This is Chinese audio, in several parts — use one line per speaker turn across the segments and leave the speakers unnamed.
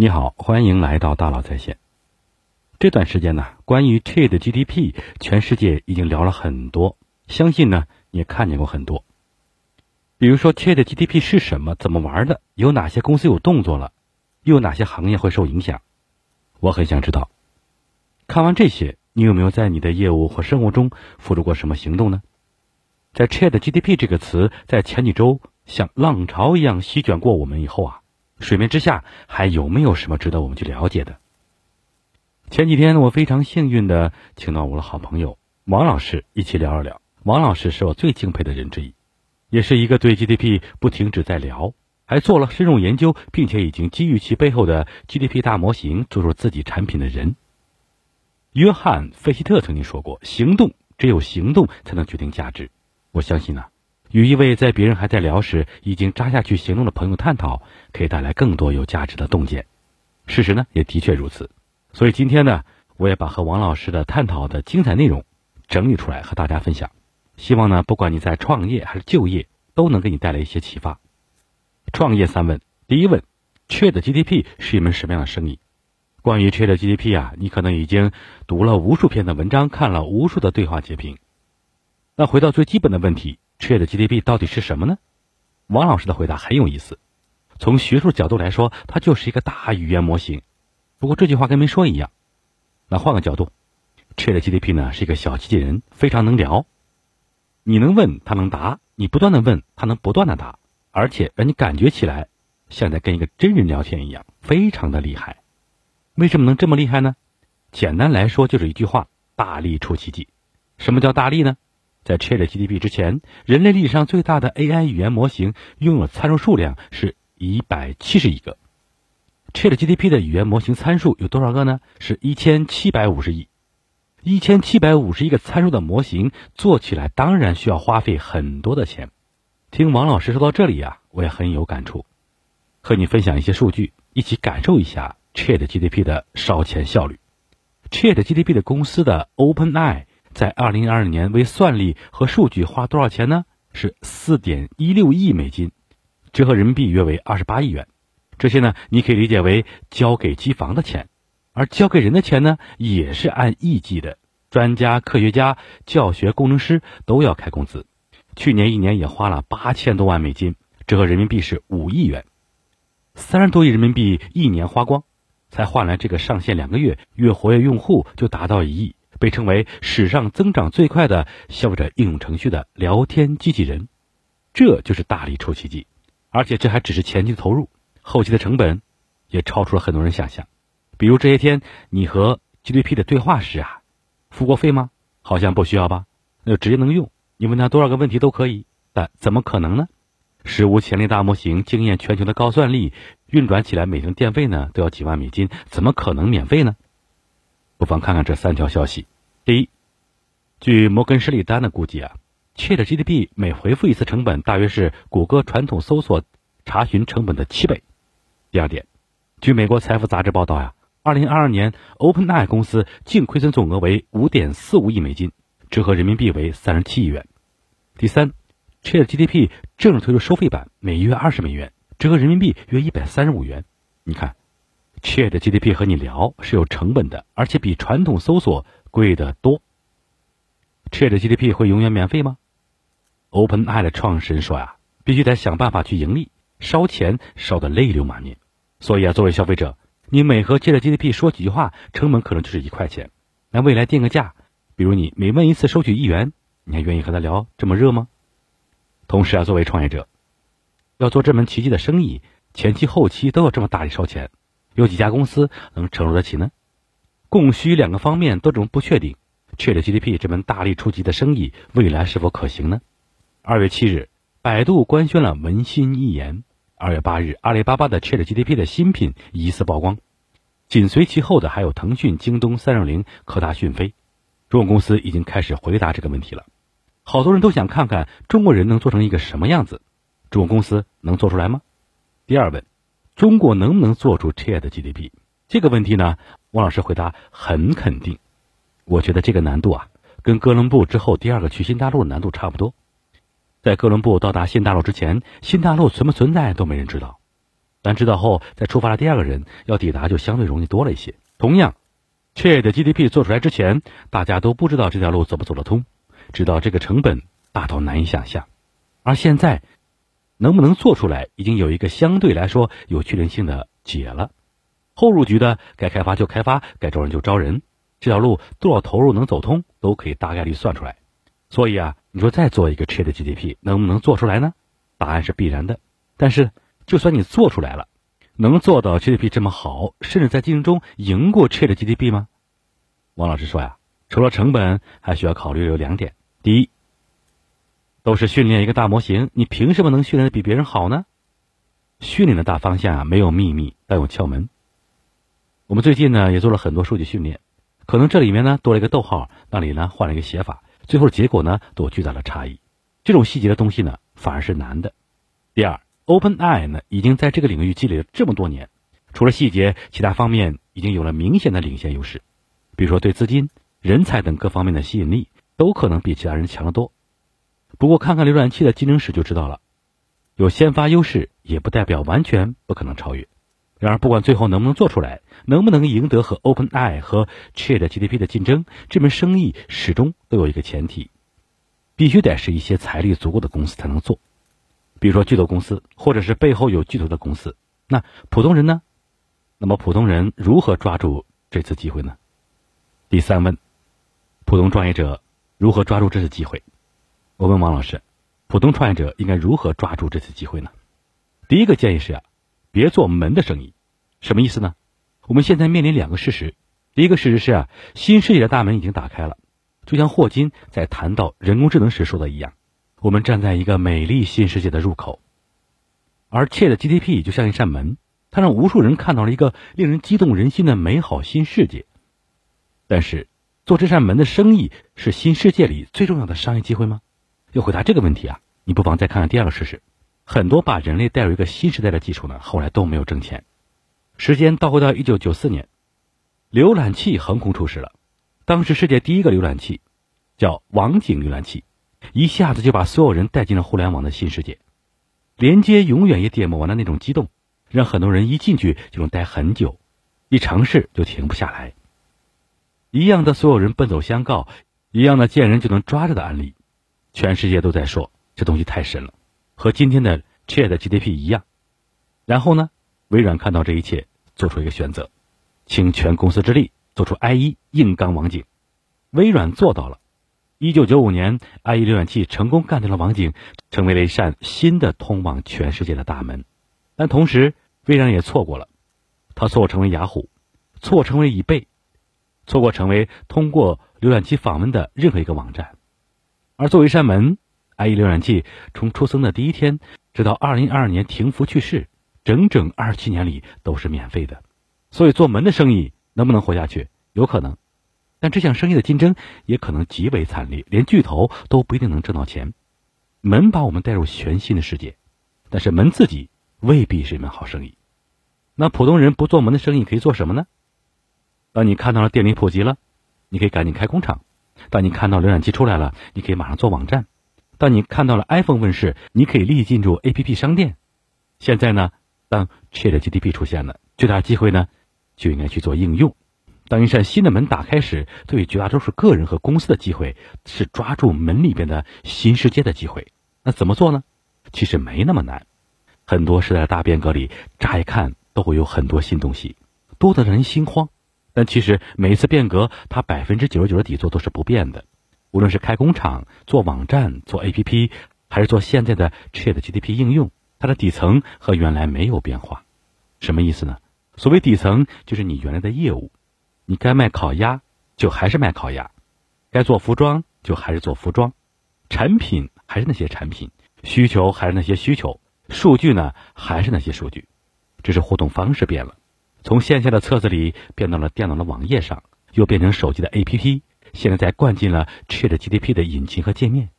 你好，欢迎来到大佬在线。这段时间呢，关于 Chat GDP，全世界已经聊了很多，相信呢你也看见过很多。比如说 Chat GDP 是什么，怎么玩的，有哪些公司有动作了，又有哪些行业会受影响？我很想知道。看完这些，你有没有在你的业务或生活中付出过什么行动呢？在 Chat GDP 这个词在前几周像浪潮一样席卷过我们以后啊。水面之下还有没有什么值得我们去了解的？前几天我非常幸运的请到我的好朋友王老师一起聊一聊。王老师是我最敬佩的人之一，也是一个对 GDP 不停止在聊，还做了深入研究，并且已经基于其背后的 GDP 大模型做出自己产品的人。约翰·费希特曾经说过：“行动，只有行动才能决定价值。”我相信呢。与一位在别人还在聊时已经扎下去行动的朋友探讨，可以带来更多有价值的洞见。事实呢，也的确如此。所以今天呢，我也把和王老师的探讨的精彩内容整理出来和大家分享。希望呢，不管你在创业还是就业，都能给你带来一些启发。创业三问：第一问缺的 GDP 是一门什么样的生意？关于缺的 GDP 啊，你可能已经读了无数篇的文章，看了无数的对话截屏。那回到最基本的问题。Chat GDP 到底是什么呢？王老师的回答很有意思。从学术角度来说，它就是一个大语言模型。不过这句话跟没说一样。那换个角度，Chat GDP 呢是一个小机器人，非常能聊。你能问，它能答；你不断的问，它能不断的答，而且让你感觉起来像在跟一个真人聊天一样，非常的厉害。为什么能这么厉害呢？简单来说就是一句话：大力出奇迹。什么叫大力呢？在 Chat GDP 之前，人类历史上最大的 AI 语言模型拥有参数数量是一百七十亿个。Chat GDP 的语言模型参数有多少个呢？是一千七百五十亿。一千七百五十亿个参数的模型做起来当然需要花费很多的钱。听王老师说到这里啊，我也很有感触，和你分享一些数据，一起感受一下 Chat GDP 的烧钱效率。Chat GDP 的公司的 OpenAI。在二零二二年为算力和数据花多少钱呢？是四点一六亿美金，折合人民币约为二十八亿元。这些呢，你可以理解为交给机房的钱，而交给人的钱呢，也是按亿计的。专家、科学家、教学工程师都要开工资。去年一年也花了八千多万美金，折合人民币是五亿元，三十多亿人民币一年花光，才换来这个上线两个月，月活跃用户就达到一亿。被称为史上增长最快的消费者应用程序的聊天机器人，这就是大力出奇迹，而且这还只是前期的投入，后期的成本也超出了很多人想象。比如这些天你和 GDP 的对话时啊，付过费吗？好像不需要吧？那就直接能用，你问他多少个问题都可以。但怎么可能呢？史无前例大模型，惊艳全球的高算力，运转起来每天电费呢都要几万美金，怎么可能免费呢？不妨看看这三条消息。第一，据摩根士丹利的估计啊，Chat GDP 每回复一次成本大约是谷歌传统搜索查询成本的七倍。第二点，据美国财富杂志报道呀，二零二二年 OpenAI 公司净亏损总额为五点四五亿美金，折合人民币为三十七亿元。第三，Chat GDP 正式推出收费版，每月二十美元，折合人民币约一百三十五元。你看。Chat GDP 和你聊是有成本的，而且比传统搜索贵得多。Chat GDP 会永远免费吗？OpenAI 的创始人说呀，必须得想办法去盈利，烧钱烧得泪流满面。所以啊，作为消费者，你每和 Chat GDP 说几句话，成本可能就是一块钱。那未来定个价，比如你每问一次收取一元，你还愿意和他聊这么热吗？同时啊，作为创业者，要做这门奇迹的生意，前期后期都要这么大力烧钱。有几家公司能承受得起呢？供需两个方面都这么不确定，Chat GDP 这门大力出奇的生意未来是否可行呢？二月七日，百度官宣了文心一言。二月八日，阿里巴巴的 Chat GDP 的新品疑似曝光，紧随其后的还有腾讯、京东、三六零、科大讯飞。中国公司已经开始回答这个问题了。好多人都想看看中国人能做成一个什么样子，中国公司能做出来吗？第二问。中国能不能做出 Chat GDP 这个问题呢？王老师回答很肯定。我觉得这个难度啊，跟哥伦布之后第二个去新大陆的难度差不多。在哥伦布到达新大陆之前，新大陆存不存在都没人知道。但知道后再出发的第二个人要抵达就相对容易多了一些。同样，Chat GDP 做出来之前，大家都不知道这条路走不走得通，知道这个成本大到难以想象。而现在，能不能做出来，已经有一个相对来说有确定性的解了。后入局的该开发就开发，该招人就招人，这条路多少投入能走通，都可以大概率算出来。所以啊，你说再做一个 Chat GDP，能不能做出来呢？答案是必然的。但是，就算你做出来了，能做到 GDP 这么好，甚至在竞争中赢过 Chat GDP 吗？王老师说呀，除了成本，还需要考虑有两点。第一，都是训练一个大模型，你凭什么能训练的比别人好呢？训练的大方向啊，没有秘密，但有窍门。我们最近呢，也做了很多数据训练，可能这里面呢多了一个逗号，那里呢换了一个写法，最后结果呢都有巨大的差异。这种细节的东西呢，反而是难的。第二，OpenAI 呢已经在这个领域积累了这么多年，除了细节，其他方面已经有了明显的领先优势，比如说对资金、人才等各方面的吸引力，都可能比其他人强得多。不过，看看浏览器的竞争史就知道了，有先发优势也不代表完全不可能超越。然而，不管最后能不能做出来，能不能赢得和 OpenAI 和 ChatGPT 的竞争，这门生意始终都有一个前提，必须得是一些财力足够的公司才能做，比如说巨头公司，或者是背后有巨头的公司。那普通人呢？那么普通人如何抓住这次机会呢？第三问：普通创业者如何抓住这次机会？我问王老师，普通创业者应该如何抓住这次机会呢？第一个建议是啊，别做门的生意，什么意思呢？我们现在面临两个事实，第一个事实是啊，新世界的大门已经打开了，就像霍金在谈到人工智能时说的一样，我们站在一个美丽新世界的入口，而 Chat GDP 就像一扇门，它让无数人看到了一个令人激动人心的美好新世界。但是，做这扇门的生意是新世界里最重要的商业机会吗？要回答这个问题啊，你不妨再看看第二个事实：很多把人类带入一个新时代的技术呢，后来都没有挣钱。时间倒回到一九九四年，浏览器横空出世了。当时世界第一个浏览器叫网景浏览器，一下子就把所有人带进了互联网的新世界。连接永远也点不完的那种激动，让很多人一进去就能待很久，一尝试就停不下来。一样的，所有人奔走相告，一样的见人就能抓着的案例。全世界都在说这东西太神了，和今天的 Chat GDP 一样。然后呢，微软看到这一切，做出一个选择，倾全公司之力做出 IE 硬刚网景。微软做到了。一九九五年，IE 浏览器成功干掉了网景，成为了一扇新的通往全世界的大门。但同时，微软也错过了，它错成为雅虎，错成为易贝，错过成为通过浏览器访问的任何一个网站。而作为一扇门，IE 浏览器从出生的第一天，直到二零二二年停服去世，整整二十七年里都是免费的。所以做门的生意能不能活下去，有可能，但这项生意的竞争也可能极为惨烈，连巨头都不一定能挣到钱。门把我们带入全新的世界，但是门自己未必是一门好生意。那普通人不做门的生意可以做什么呢？当你看到了电力普及了，你可以赶紧开工厂。当你看到浏览器出来了，你可以马上做网站；当你看到了 iPhone 问世，你可以立即进入 APP 商店。现在呢，当 ChatGPT 出现了，最大的机会呢，就应该去做应用。当一扇新的门打开时，对于绝大多数个人和公司的机会是抓住门里边的新世界的机会。那怎么做呢？其实没那么难。很多时代的大变革里，乍一看都会有很多新东西，多得让人心慌。但其实每一次变革，它百分之九十九的底座都是不变的。无论是开工厂、做网站、做 APP，还是做现在的 Chat GDP 应用，它的底层和原来没有变化。什么意思呢？所谓底层，就是你原来的业务，你该卖烤鸭就还是卖烤鸭，该做服装就还是做服装，产品还是那些产品，需求还是那些需求，数据呢还是那些数据，只是互动方式变了。从线下的册子里变到了电脑的网页上，又变成手机的 APP，现在再灌进了 Chat GDP 的引擎和界面。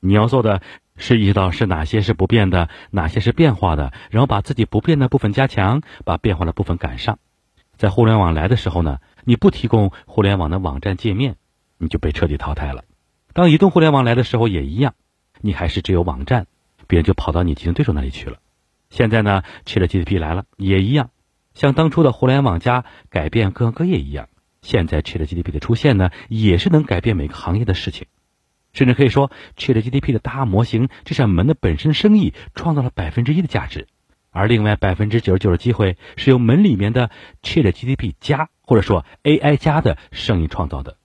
你要做的是意识到是哪些是不变的，哪些是变化的，然后把自己不变的部分加强，把变化的部分赶上。在互联网来的时候呢，你不提供互联网的网站界面，你就被彻底淘汰了。当移动互联网来的时候也一样，你还是只有网站，别人就跑到你竞争对手那里去了。现在呢，ChatGPT 来了也一样，像当初的互联网加改变各行各业一样，现在 ChatGPT 的出现呢，也是能改变每个行业的事情。甚至可以说，ChatGPT 的大模型这扇门的本身生意创造了百分之一的价值，而另外百分之九十九的机会是由门里面的 ChatGPT 加或者说 AI 加的生意创造的，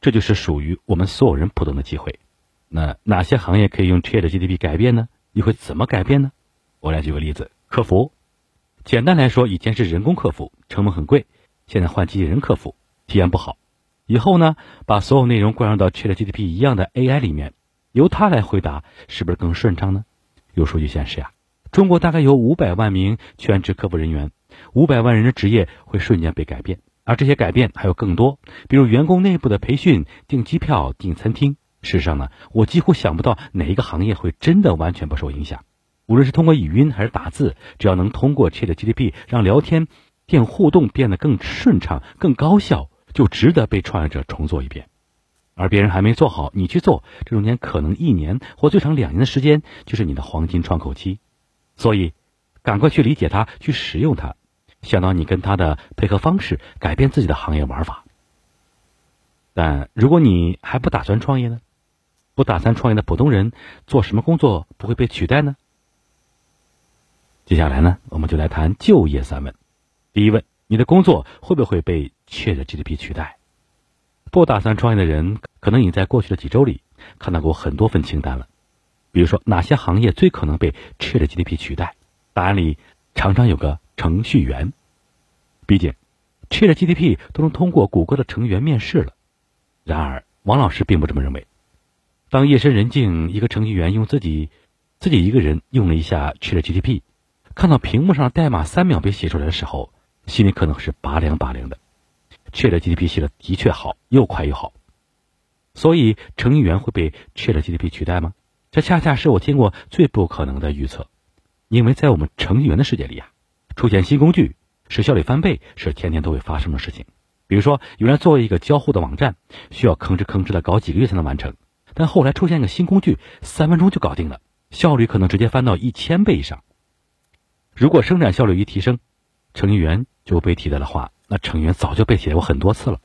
这就是属于我们所有人普通的机会。那哪些行业可以用 ChatGPT 改变呢？你会怎么改变呢？我来举个例子，客服。简单来说，以前是人工客服，成本很贵，现在换机器人客服，体验不好。以后呢，把所有内容灌入到 ChatGPT 一样的 AI 里面，由它来回答，是不是更顺畅呢？有数据显示呀，中国大概有五百万名全职客服人员，五百万人的职业会瞬间被改变，而这些改变还有更多，比如员工内部的培训、订机票、订餐厅。事实上呢，我几乎想不到哪一个行业会真的完全不受影响。无论是通过语音还是打字，只要能通过 ChatGPT 让聊天、变互动变得更顺畅、更高效。就值得被创业者重做一遍，而别人还没做好，你去做，这中间可能一年或最长两年的时间就是你的黄金窗口期，所以赶快去理解它，去使用它，想到你跟它的配合方式，改变自己的行业玩法。但如果你还不打算创业呢？不打算创业的普通人做什么工作不会被取代呢？接下来呢，我们就来谈就业三问。第一问。你的工作会不会被 ChatGPT 取代？不打算创业的人，可能已在过去的几周里看到过很多份清单了。比如说，哪些行业最可能被 ChatGPT 取代？答案里常常有个程序员。毕竟，ChatGPT 都能通过谷歌的程序员面试了。然而，王老师并不这么认为。当夜深人静，一个程序员用自己自己一个人用了一下 ChatGPT，看到屏幕上代码三秒被写出来的时候，心里可能是拔凉拔凉的，ChatGPT 写的的确好，又快又好。所以程序员会被 ChatGPT 取代吗？这恰恰是我听过最不可能的预测，因为在我们程序员的世界里啊，出现新工具使效率翻倍是天天都会发生的事情。比如说，原来做一个交互的网站需要吭哧吭哧的搞几个月才能完成，但后来出现一个新工具，三分钟就搞定了，效率可能直接翻到一千倍以上。如果生产效率一提升，程序员就被替代的话，那程序员早就被替代过很多次了。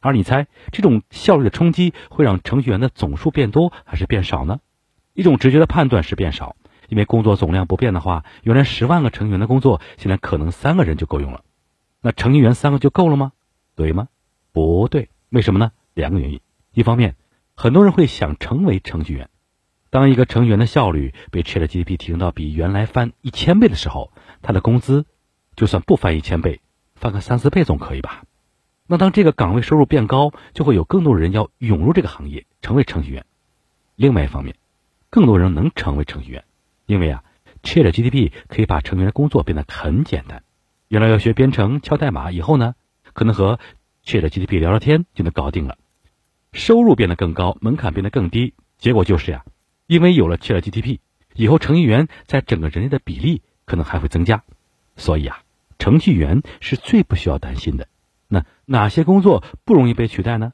而你猜，这种效率的冲击会让程序员的总数变多还是变少呢？一种直觉的判断是变少，因为工作总量不变的话，原来十万个程序员的工作，现在可能三个人就够用了。那程序员三个就够了吗？对吗？不对。为什么呢？两个原因。一方面，很多人会想成为程序员。当一个成员的效率被 ChatGPT 提升到比原来翻一千倍的时候，他的工资。就算不翻一千倍，翻个三四倍总可以吧？那当这个岗位收入变高，就会有更多人要涌入这个行业，成为程序员。另外一方面，更多人能成为程序员，因为啊，ChatGPT 可以把程序员的工作变得很简单。原来要学编程、敲代码，以后呢，可能和 ChatGPT 聊聊天就能搞定了。收入变得更高，门槛变得更低，结果就是呀，因为有了 ChatGPT，以后程序员在整个人类的比例可能还会增加。所以啊。程序员是最不需要担心的。那哪些工作不容易被取代呢？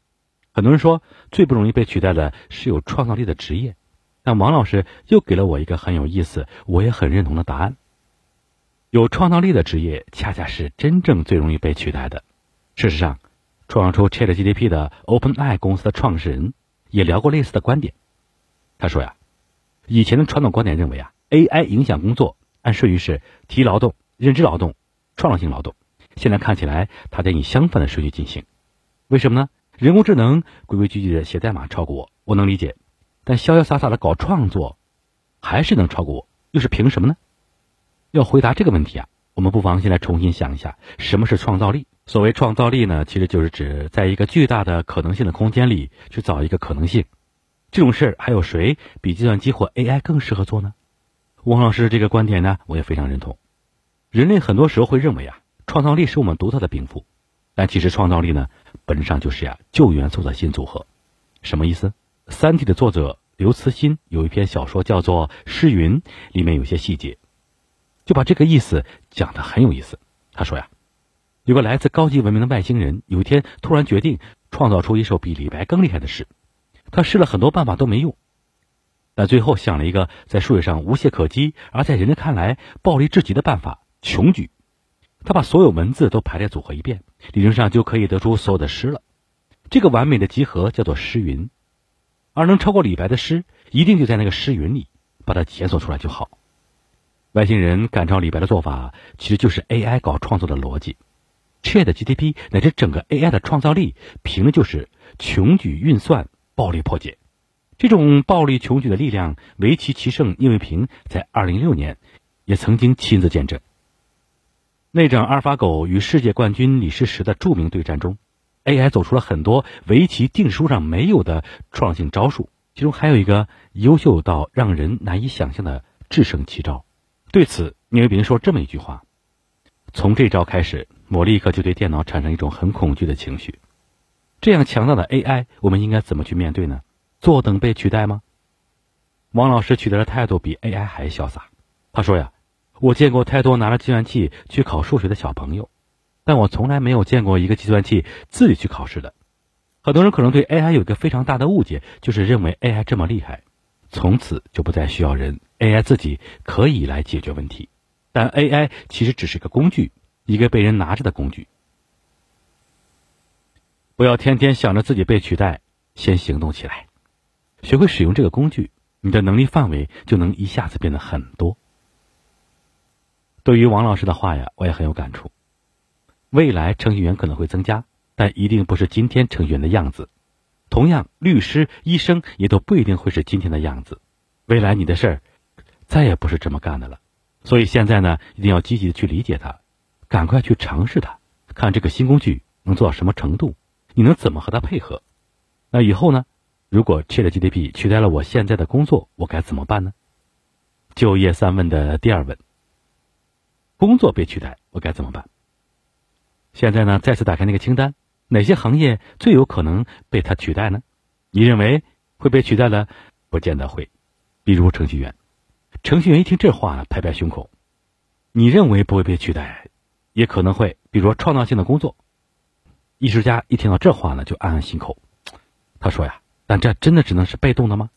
很多人说最不容易被取代的是有创造力的职业。那王老师又给了我一个很有意思，我也很认同的答案：有创造力的职业恰恰是真正最容易被取代的。事实上，创造出 ChatGPT 的 OpenAI 公司的创始人也聊过类似的观点。他说呀，以前的传统观点认为啊，AI 影响工作，按顺序是体力劳动、认知劳动。创造性劳动，现在看起来它在以相反的顺序进行，为什么呢？人工智能规规矩矩的写代码超过我，我能理解，但潇潇洒洒的搞创作，还是能超过我，又是凭什么呢？要回答这个问题啊，我们不妨先来重新想一下，什么是创造力？所谓创造力呢，其实就是指在一个巨大的可能性的空间里去找一个可能性。这种事儿还有谁比计算机或 AI 更适合做呢？王老师这个观点呢，我也非常认同。人类很多时候会认为啊，创造力是我们独特的禀赋，但其实创造力呢，本质上就是呀旧元素的新组合。什么意思？《三体》的作者刘慈欣有一篇小说叫做《诗云》，里面有些细节，就把这个意思讲得很有意思。他说呀，有个来自高级文明的外星人，有一天突然决定创造出一首比李白更厉害的诗，他试了很多办法都没用，但最后想了一个在数学上无懈可击，而在人类看来暴力至极的办法——穷举。他把所有文字都排列组合一遍，理论上就可以得出所有的诗了。这个完美的集合叫做诗云，而能超过李白的诗，一定就在那个诗云里，把它检索出来就好。外星人赶超李白的做法，其实就是 AI 搞创作的逻辑。Chat GTP 乃至整个 AI 的创造力，凭的就是穷举运算、暴力破解。这种暴力穷举的力量，围棋棋圣聂卫平在2016年也曾经亲自见证。那场阿尔法狗与世界冠军李世石的著名对战中，AI 走出了很多围棋定书上没有的创新招数，其中还有一个优秀到让人难以想象的制胜奇招。对此，聂卫平说这么一句话：“从这招开始，我立刻就对电脑产生一种很恐惧的情绪。这样强大的 AI，我们应该怎么去面对呢？坐等被取代吗？”王老师取得的态度比 AI 还潇洒。他说呀。我见过太多拿着计算器去考数学的小朋友，但我从来没有见过一个计算器自己去考试的。很多人可能对 AI 有一个非常大的误解，就是认为 AI 这么厉害，从此就不再需要人，AI 自己可以来解决问题。但 AI 其实只是个工具，一个被人拿着的工具。不要天天想着自己被取代，先行动起来，学会使用这个工具，你的能力范围就能一下子变得很多。对于王老师的话呀，我也很有感触。未来程序员可能会增加，但一定不是今天程序员的样子。同样，律师、医生也都不一定会是今天的样子。未来你的事儿，再也不是这么干的了。所以现在呢，一定要积极的去理解它，赶快去尝试它，看这个新工具能做到什么程度，你能怎么和他配合。那以后呢？如果 ChatGPT 取代了我现在的工作，我该怎么办呢？就业三问的第二问。工作被取代，我该怎么办？现在呢？再次打开那个清单，哪些行业最有可能被它取代呢？你认为会被取代了？不见得会。比如程序员，程序员一听这话，拍拍胸口。你认为不会被取代，也可能会。比如创造性的工作，艺术家一听到这话呢，就暗暗心口。他说呀，但这真的只能是被动的吗？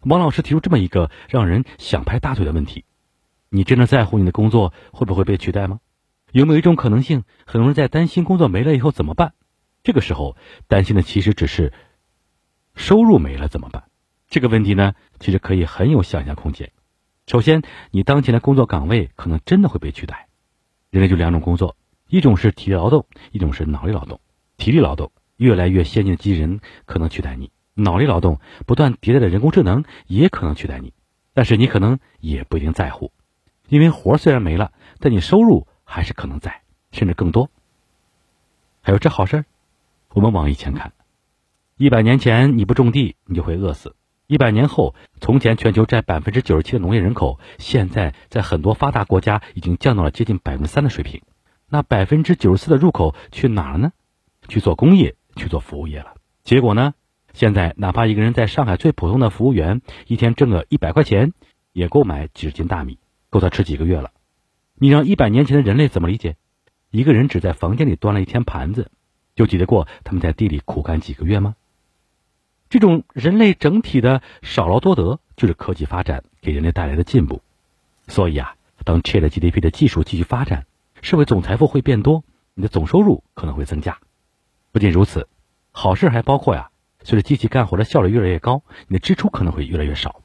王老师提出这么一个让人想拍大腿的问题。你真的在乎你的工作会不会被取代吗？有没有一种可能性，很多人在担心工作没了以后怎么办？这个时候担心的其实只是收入没了怎么办？这个问题呢，其实可以很有想象空间。首先，你当前的工作岗位可能真的会被取代。人类就两种工作，一种是体力劳动，一种是脑力劳动。体力劳动，越来越先进的机器人可能取代你；脑力劳动，不断迭代的人工智能也可能取代你。但是你可能也不一定在乎。因为活虽然没了，但你收入还是可能在，甚至更多。还有这好事儿，我们往以前看，一百年前你不种地，你就会饿死；一百年后，从前全球占百分之九十七的农业人口，现在在很多发达国家已经降到了接近百分之三的水平。那百分之九十四的入口去哪了呢？去做工业，去做服务业了。结果呢？现在哪怕一个人在上海最普通的服务员，一天挣个一百块钱，也够买几十斤大米。够他吃几个月了，你让一百年前的人类怎么理解？一个人只在房间里端了一天盘子，就抵得过他们在地里苦干几个月吗？这种人类整体的少劳多得，就是科技发展给人类带来的进步。所以啊，当 Chat GDP 的技术继续发展，社会总财富会变多，你的总收入可能会增加。不仅如此，好事还包括呀，随着机器干活的效率越来越高，你的支出可能会越来越少。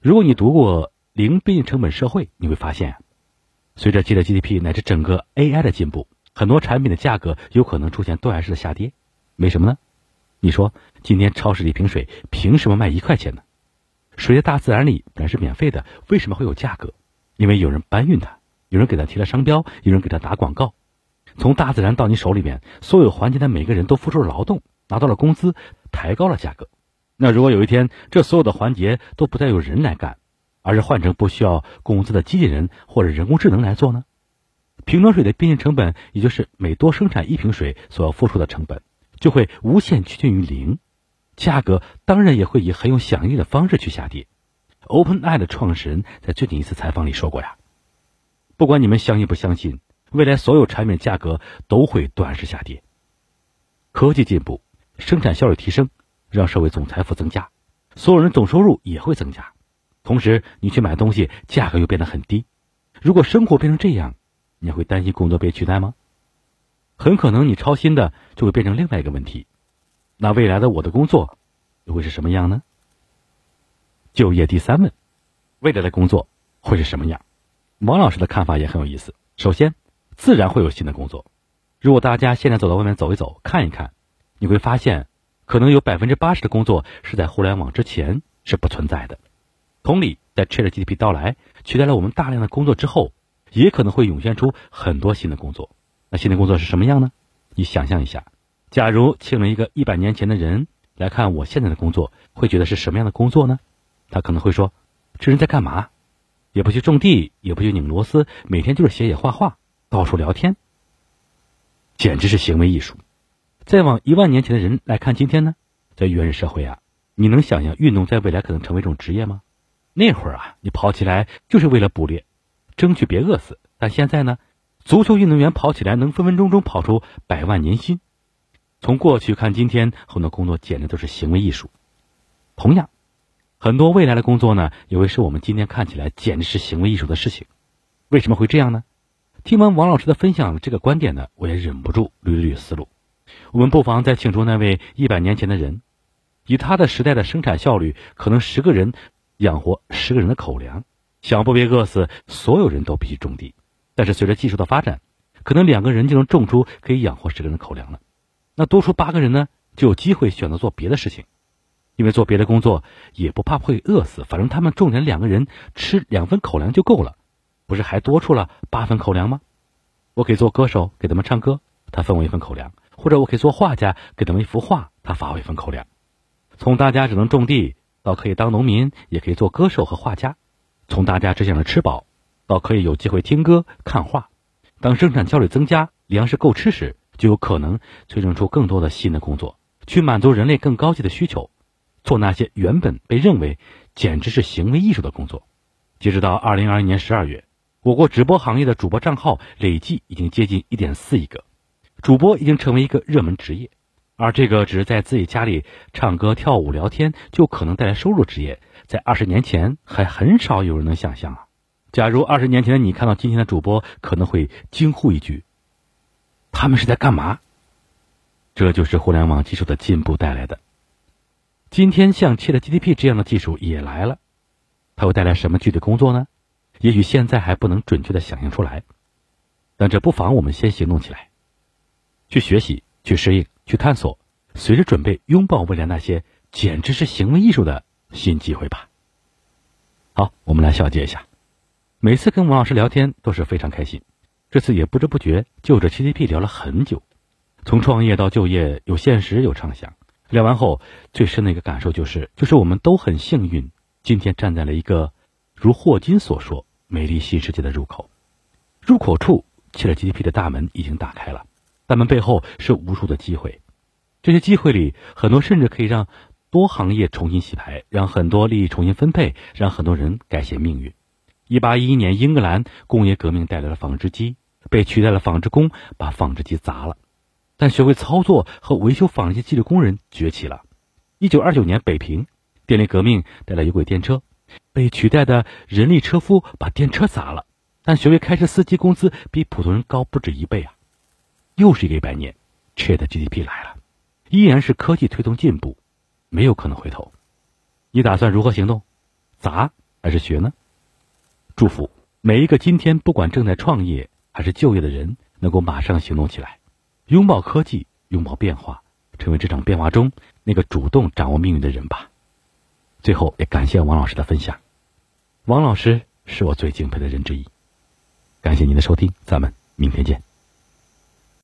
如果你读过。零边际成本社会，你会发现，随着 G 的 GDP 乃至整个 AI 的进步，很多产品的价格有可能出现断崖式的下跌。为什么呢？你说今天超市里一瓶水凭什么卖一块钱呢？水在大自然里本来是免费的，为什么会有价格？因为有人搬运它，有人给它贴了商标，有人给它打广告。从大自然到你手里面，所有环节的每个人都付出了劳动，拿到了工资，抬高了价格。那如果有一天这所有的环节都不再有人来干？而是换成不需要工资的机器人或者人工智能来做呢？瓶装水的边际成本，也就是每多生产一瓶水所要付出的成本，就会无限趋近于零，价格当然也会以很有响应的方式去下跌。OpenAI 的创始人在最近一次采访里说过呀：“不管你们相信不相信，未来所有产品价格都会短时下跌。科技进步，生产效率提升，让社会总财富增加。”所有人总收入也会增加，同时你去买东西价格又变得很低。如果生活变成这样，你会担心工作被取代吗？很可能你操心的就会变成另外一个问题。那未来的我的工作又会是什么样呢？就业第三问，未来的工作会是什么样？王老师的看法也很有意思。首先，自然会有新的工作。如果大家现在走到外面走一走，看一看，你会发现，可能有百分之八十的工作是在互联网之前是不存在的。同理，在 ChatGPT 到来取代了我们大量的工作之后，也可能会涌现出很多新的工作。那新的工作是什么样呢？你想象一下，假如请了一个一百年前的人来看我现在的工作，会觉得是什么样的工作呢？他可能会说：“这人在干嘛？也不去种地，也不去拧螺丝，每天就是写写画画，到处聊天，简直是行为艺术。”再往一万年前的人来看今天呢，在原始社会啊，你能想象运动在未来可能成为一种职业吗？那会儿啊，你跑起来就是为了捕猎，争取别饿死。但现在呢，足球运动员跑起来能分分钟钟跑出百万年薪。从过去看今天，很多工作简直都是行为艺术。同样。很多未来的工作呢，也会是我们今天看起来简直是行为艺术的事情。为什么会这样呢？听完王老师的分享这个观点呢，我也忍不住捋捋思路。我们不妨再请出那位一百年前的人，以他的时代的生产效率，可能十个人养活十个人的口粮，想不被饿死，所有人都必须种地。但是随着技术的发展，可能两个人就能种出可以养活十个人的口粮了。那多出八个人呢，就有机会选择做别的事情。因为做别的工作也不怕会饿死，反正他们种人两个人吃两份口粮就够了，不是还多出了八份口粮吗？我可以做歌手给他们唱歌，他分我一份口粮；或者我可以做画家给他们一幅画，他发我一份口粮。从大家只能种地到可以当农民，也可以做歌手和画家；从大家只想着吃饱，到可以有机会听歌看画。当生产效率增加，粮食够吃时，就有可能催生出更多的新的工作，去满足人类更高级的需求。做那些原本被认为简直是行为艺术的工作。截止到二零二一年十二月，我国直播行业的主播账号累计已经接近一点四亿个，主播已经成为一个热门职业。而这个只是在自己家里唱歌、跳舞、聊天就可能带来收入职业，在二十年前还很少有人能想象啊！假如二十年前的你看到今天的主播，可能会惊呼一句：“他们是在干嘛？”这就是互联网技术的进步带来的。今天像 ChatGPT 这样的技术也来了，它会带来什么具体工作呢？也许现在还不能准确的想象出来，但这不妨我们先行动起来，去学习、去适应、去探索，随时准备拥抱未来那些简直是行为艺术的新机会吧。好，我们来小结一下，每次跟王老师聊天都是非常开心，这次也不知不觉就着 GDP 聊了很久，从创业到就业，有现实有畅想。聊完后，最深的一个感受就是，就是我们都很幸运，今天站在了一个如霍金所说“美丽新世界”的入口。入口处，切了 GDP 的大门已经打开了，大门背后是无数的机会。这些机会里，很多甚至可以让多行业重新洗牌，让很多利益重新分配，让很多人改写命运。一八一一年，英格兰工业革命带来了纺织机，被取代了纺织工，把纺织机砸了。但学会操作和维修纺织机的工人崛起了。一九二九年，北平电力革命带来有轨电车，被取代的人力车夫把电车砸了。但学会开车司机工资比普通人高不止一倍啊！又是一个一百年，Chat GDP 来了，依然是科技推动进步，没有可能回头。你打算如何行动？砸还是学呢？祝福每一个今天不管正在创业还是就业的人，能够马上行动起来。拥抱科技，拥抱变化，成为这场变化中那个主动掌握命运的人吧。最后，也感谢王老师的分享。王老师是我最敬佩的人之一。感谢您的收听，咱们明天见。